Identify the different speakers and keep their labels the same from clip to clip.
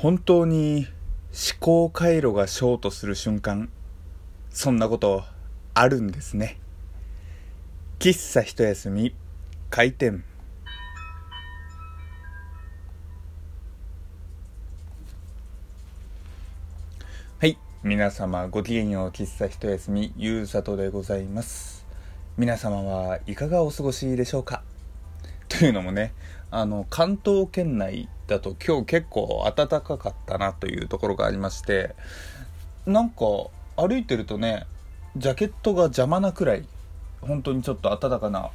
Speaker 1: 本当に思考回路がショートする瞬間そんなことあるんですね。喫茶一休み開店。はい皆様ごきげんよう喫茶一休みゆうさとでございます。皆様はいかがお過ごしでしょうか？というのもねあの関東圏内だと今日結構暖かかったなというところがありましてなんか歩いてるとねジャケットが邪魔なくらい本当にちょっと暖かな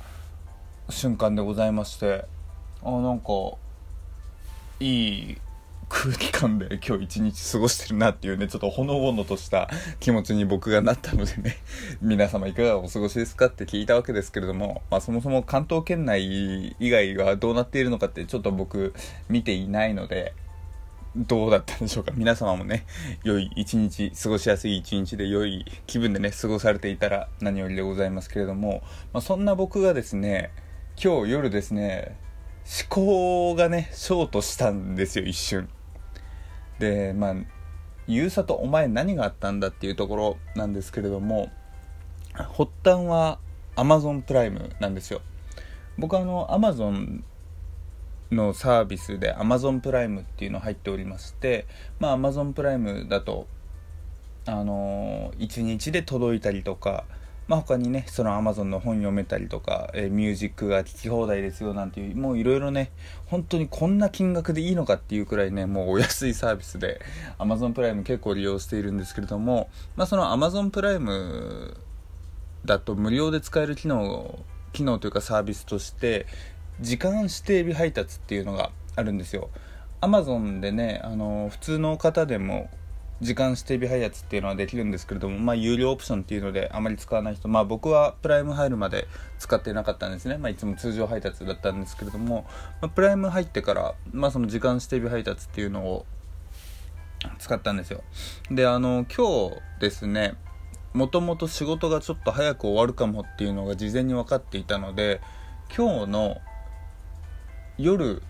Speaker 1: 瞬間でございましてあなんかいい空気感で今日一日過ごしてるなっていうね、ちょっとほのぼのとした気持ちに僕がなったのでね、皆様いかがお過ごしですかって聞いたわけですけれども、まあそもそも関東圏内以外はどうなっているのかってちょっと僕見ていないので、どうだったんでしょうか皆様もね、良い一日、過ごしやすい一日で良い気分でね、過ごされていたら何よりでございますけれども、まあ、そんな僕がですね、今日夜ですね、思考がね、ショートしたんですよ、一瞬。でまあゆうさとお前何があったんだっていうところなんですけれども発端は Amazon プライムなんですよ。僕あの Amazon のサービスで Amazon プライムっていうの入っておりましてまあ Amazon プライムだとあの1日で届いたりとかまあ、他にねその Amazon の本読めたりとか、えー、ミュージックが聴き放題ですよなんていうもういろいろね本当にこんな金額でいいのかっていうくらいねもうお安いサービスで Amazon プライム結構利用しているんですけれども、まあ、その Amazon プライムだと無料で使える機能機能というかサービスとして時間指定日配達っていうのがあるんですよ。Amazon でねあの普通の方でも時間指定日配達っていうのはできるんですけれども、まあ、有料オプションっていうのであまり使わない人、まあ、僕はプライム入るまで使ってなかったんですね、まあ、いつも通常配達だったんですけれども、まあ、プライム入ってから、まあ、その時間指定日配達っていうのを使ったんですよ。であの今日ですねもともと仕事がちょっと早く終わるかもっていうのが事前に分かっていたので今日の夜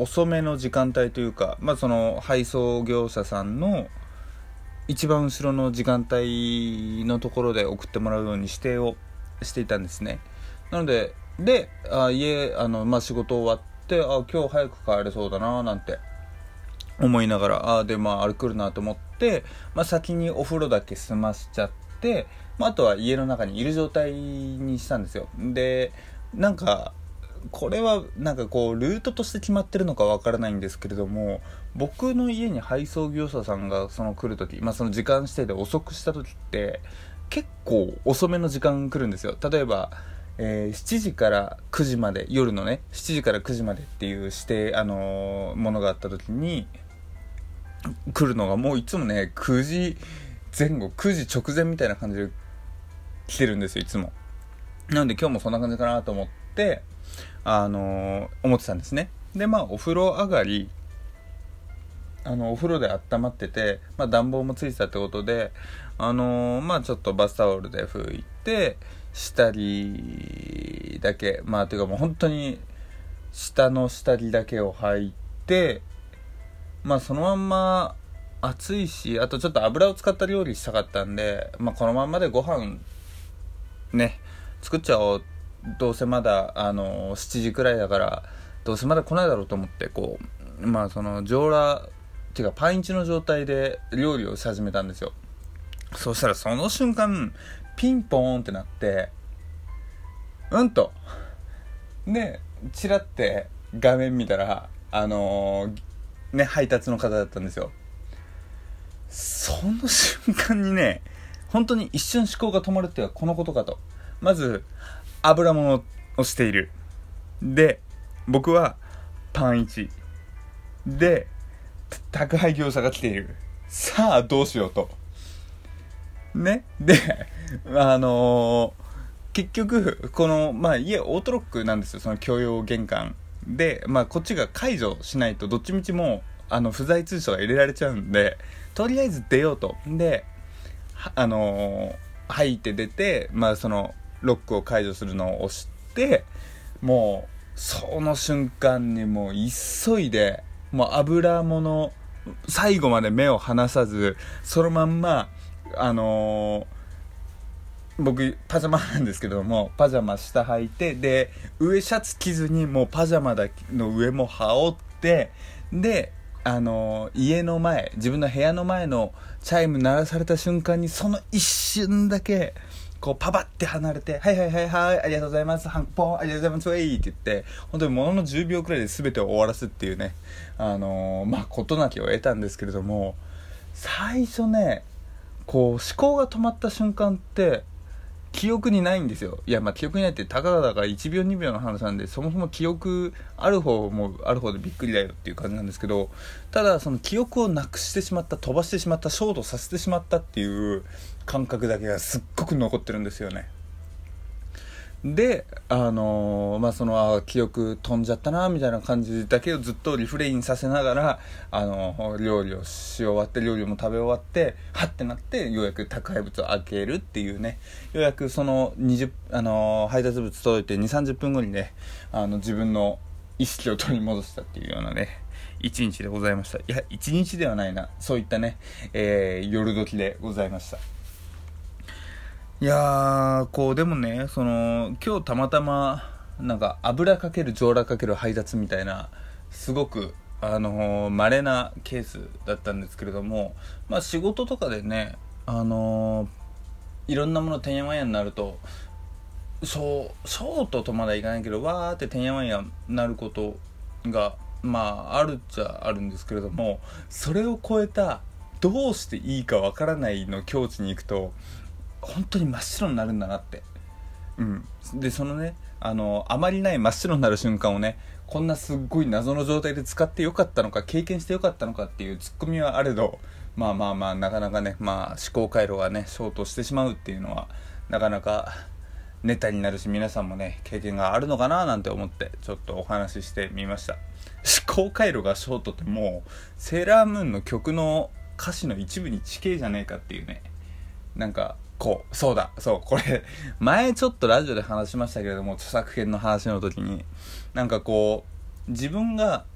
Speaker 1: 遅めの時間帯というか、まあ、その配送業者さんの一番後ろの時間帯のところで送ってもらうように指定をしていたんですね。なのでであ家あの、まあ、仕事終わってあ今日早く帰れそうだななんて思いながらあでまああれ来るなと思って、まあ、先にお風呂だけ済ましちゃって、まあ、あとは家の中にいる状態にしたんですよ。でなんかこれはなんかこうルートとして決まってるのかわからないんですけれども僕の家に配送業者さんがその来る時、まあ、その時間指定で遅くした時って結構遅めの時間来るんですよ。例えば、えー、7時から9時まで夜のね7時から9時までっていう指定、あのー、ものがあった時に来るのがもういつもね9時前後9時直前みたいな感じで来てるんですよいつも。なので今日もそんな感じかなと思ってあの思ってたんですね。でまあお風呂上がりあのお風呂で温まってて、まあ、暖房もついてたってことであのまあちょっとバスタオルで拭いて下着だけ。まあというかもう本当に下の下着だけを履いてまあそのまんま暑いしあとちょっと油を使った料理したかったんで、まあ、このまんまでご飯ね作っちゃおうってどうせまだあの7時くらいだからどうせまだ来ないだろうと思ってこうまあその上裸っていうかパンチの状態で料理をし始めたんですよ。そしたらその瞬間ピンポーンってなってうんと。でチラって画面見たらあのー、ね配達の方だったんですよ。その瞬間にね本当に一瞬思考が止まるっていうのはこのことかと。まず油物をしている。で、僕はパン1。で、宅配業者が来ている。さあ、どうしようと。ね。で、あのー、結局、この、まあ、家オートロックなんですよ。その共用玄関。で、まあ、こっちが解除しないと、どっちみちもあの、不在通所が入れられちゃうんで、とりあえず出ようと。で、あのー、入って出て、まあ、その、ロックを解除するのを押してもうその瞬間にもう急いでもう油物最後まで目を離さずそのまんまあのー僕パジャマなんですけどもパジャマ下履いてで上シャツ着ずにもうパジャマだの上も羽織ってであの家の前自分の部屋の前のチャイム鳴らされた瞬間にその一瞬だけこうパパって離れて「はいはいはいはいありがとうございますハンポンありがとうございますウェイ」って言って本当にものの10秒くらいで全てを終わらすっていうねあのまあ事なきを得たんですけれども最初ねこう思考が止まった瞬間って記憶にないんですよ。いやまあ記憶にないってたかがだか1秒2秒の話なんでそもそも記憶ある方もある方でびっくりだよっていう感じなんですけどただその記憶をなくしてしまった飛ばしてしまったショートさせてしまったっていう感覚だけがすっごく残ってるんですよね。であのー、まあそのあ記憶飛んじゃったなみたいな感じだけをずっとリフレインさせながらあのー、料理をし終わって料理も食べ終わってはってなってようやく宅配物を開けるっていうね。ようやくその20、あのー、配達物届いて2 3 0分後にねあの自分の意識を取り戻したっていうようなね一日でございました。いや一日ではないな。そういったね、え夜時でございました。いやー、こう、でもね、その、今日たまたま、なんか、油かける、上裸かける配達みたいな、すごく、あのー、稀なケースだったんですけれども、まあ仕事とかでね、あのー、いろんなものてんやわんやになると、ショショートとまだいかないけど、わーっててんやわんやになることが、まあ、あるっちゃあるんですけれども、それを超えた、どうしていいかわからないの境地に行くと、本当に真っ白になるんだなって。うん。でそのねあのあまりない真っ白になる瞬間をねこんなすっごい謎の状態で使ってよかったのか経験してよかったのかっていうツッコミはあれどまあまあまあなかなかねまあ思考回路がねショートしてしまうっていうのはなかなかネタになるし皆さんもね経験があるのかななんて思ってちょっとお話ししてみました。思考回路がショートってもうセーラームーンの曲の歌詞の一部に地形じゃねえかっていうねなんかこう、そうだ、そう、これ、前ちょっとラジオで話しましたけれども、著作権の話の時に、なんかこう、自分が、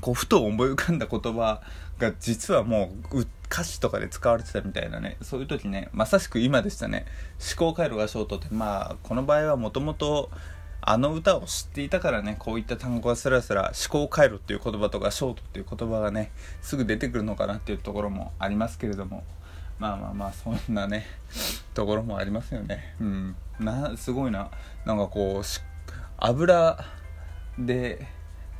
Speaker 1: こう、ふと思い浮かんだ言葉が実はもう、歌詞とかで使われてたみたいなね、そういう時ね、まさしく今でしたね。思考回路がショートって、まあ、この場合はもともと、あの歌を知っていたからね、こういった単語がスラスラ思考回路っていう言葉とかショートっていう言葉がね、すぐ出てくるのかなっていうところもありますけれども、まあまあまあそんなね ところもありますよね。うん。なすごいな。なんかこう油で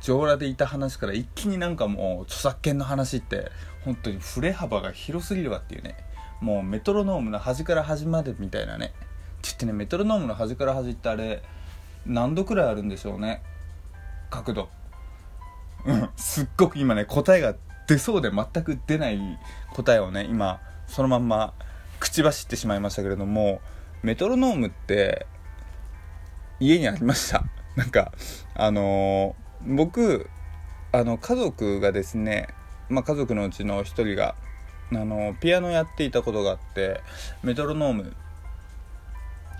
Speaker 1: 上裸でいた話から一気になんかもう著作権の話って本当に振れ幅が広すぎるわっていうね。もうメトロノームの端から端までみたいなね。って言ってねメトロノームの端から端ってあれ何度くらいあるんでしょうね。角度。うん。すっごく今ね答えが出そうで全く出ない答えをね今そのまんま口走ってしまいましたけれどもメトロノームって家にありました。なんかあのー、僕あの家族がですね、まあ、家族のうちの一人があのピアノやっていたことがあってメトロノーム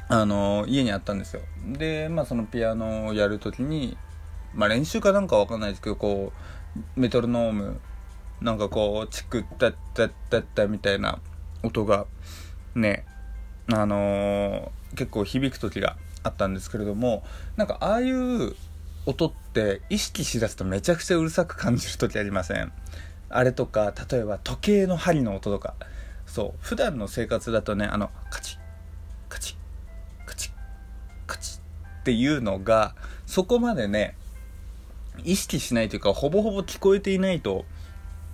Speaker 1: あの家にあったんですよ。でまあそのピアノをやる時にまあ練習かなんかわかんないですけどこうメトロノームなんかこうチクッタッタッタッタみたいな音がねあのー、結構響く時があったんですけれどもなんかああいう音って意識しだすとめちゃくちゃうるさく感じる時ありませんあれとか例えば時計の針の音とかそう普段の生活だとねあのカチッカチッカチッカチッっていうのがそこまでね意識しないというかほぼほぼ聞こえていないと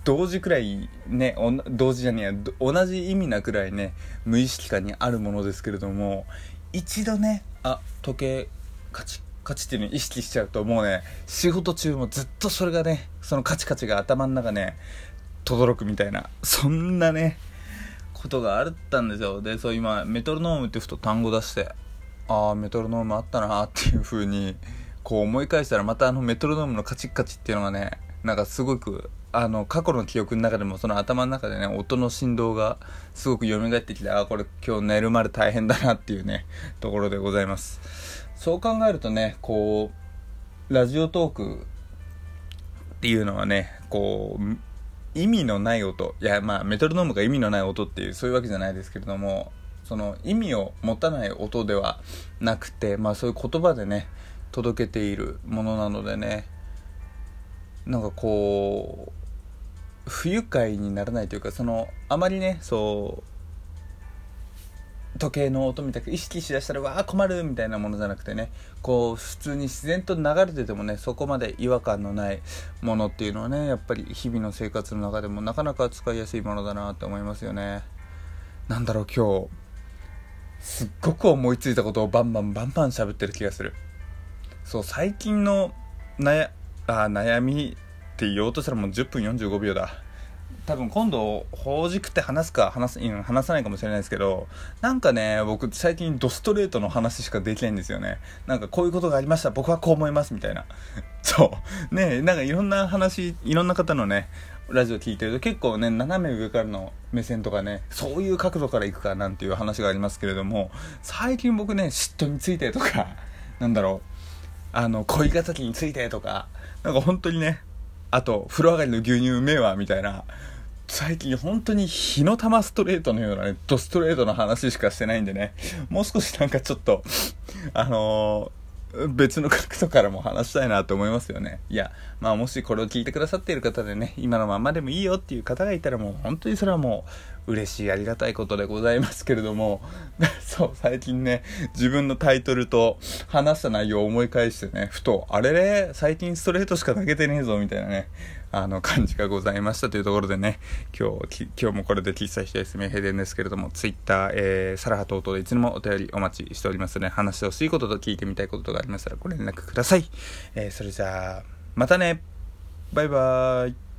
Speaker 1: 同時くらいね同時じゃねえ同じ意味なくらいね無意識下にあるものですけれども一度ねあ時計カチカチっていうのを意識しちゃうともうね仕事中もずっとそれがねそのカチカチが頭の中ね轟くみたいなそんなねことがあったんですよ。でそう今メトロノームってふと単語出してああメトロノームあったなっていう風にこう思い返したらまたあのメトロノームのカチッカチっていうのがねなんかすごくあの過去の記憶の中でもその頭の中でね音の振動がすごく蘇ってきてああこれ今日寝るまで大変だなっていうねところでございます。そう考えるとねこうラジオトークっていうのはねこう意味のない音いやまあメトロノームが意味のない音っていうそういうわけじゃないですけれどもその意味を持たない音ではなくてまあそういう言葉でね届けているものなのでねなんかこう不愉快にならないというかそのあまりねそう時計の音みたく意識しだしたらわあ困るみたいなものじゃなくてねこう普通に自然と流れててもねそこまで違和感のないものっていうのはねやっぱり日々の生活の中でもなかなか使いやすいものだなって思いますよね。なんだろう今日。すっごく思いついたことをバンバンバンバン喋ってる気がする。そう最近の悩あ悩みって言おうとしたらもう10分45秒だ。多分今度ほじくって話すか話すうん話さないかもしれないですけどなんかね僕最近ドストレートの話しかできないんですよね。なんかこういうことがありました。僕はこう思いますみたいな。そう。ねなんかいろんな話いろんな方のねラジオ聞いてると結構ね斜め上からの目線とかねそういう角度からいくかなんていう話がありますけれども最近僕ね嫉妬についてとかなんだろう。あの恋敵についてとかなんか本当にねあと風呂上がりの牛乳うめえわみたいな最近本当に火の玉ストレートのようなね、ドストレートの話しかしてないんでね、もう少しなんかちょっと、あのー、別の角度からも話したいなと思いますよね。いや、まあもしこれを聞いてくださっている方でね、今のままでもいいよっていう方がいたらもう本当にそれはもう嬉しいありがたいことでございますけれども、そう、最近ね、自分のタイトルと話した内容を思い返してね、ふと、あれれ、最近ストレートしか投げてねえぞみたいなね、あの感じがございましたというところでね、今日、今日もこれで喫茶一休み閉店ですけれども、ツイッター、えー、サラハ等々でいつでもお便りお待ちしておりますので、話してほしいことと聞いてみたいことがありましたらご連絡ください。えー、それじゃあ、またねバイバーイ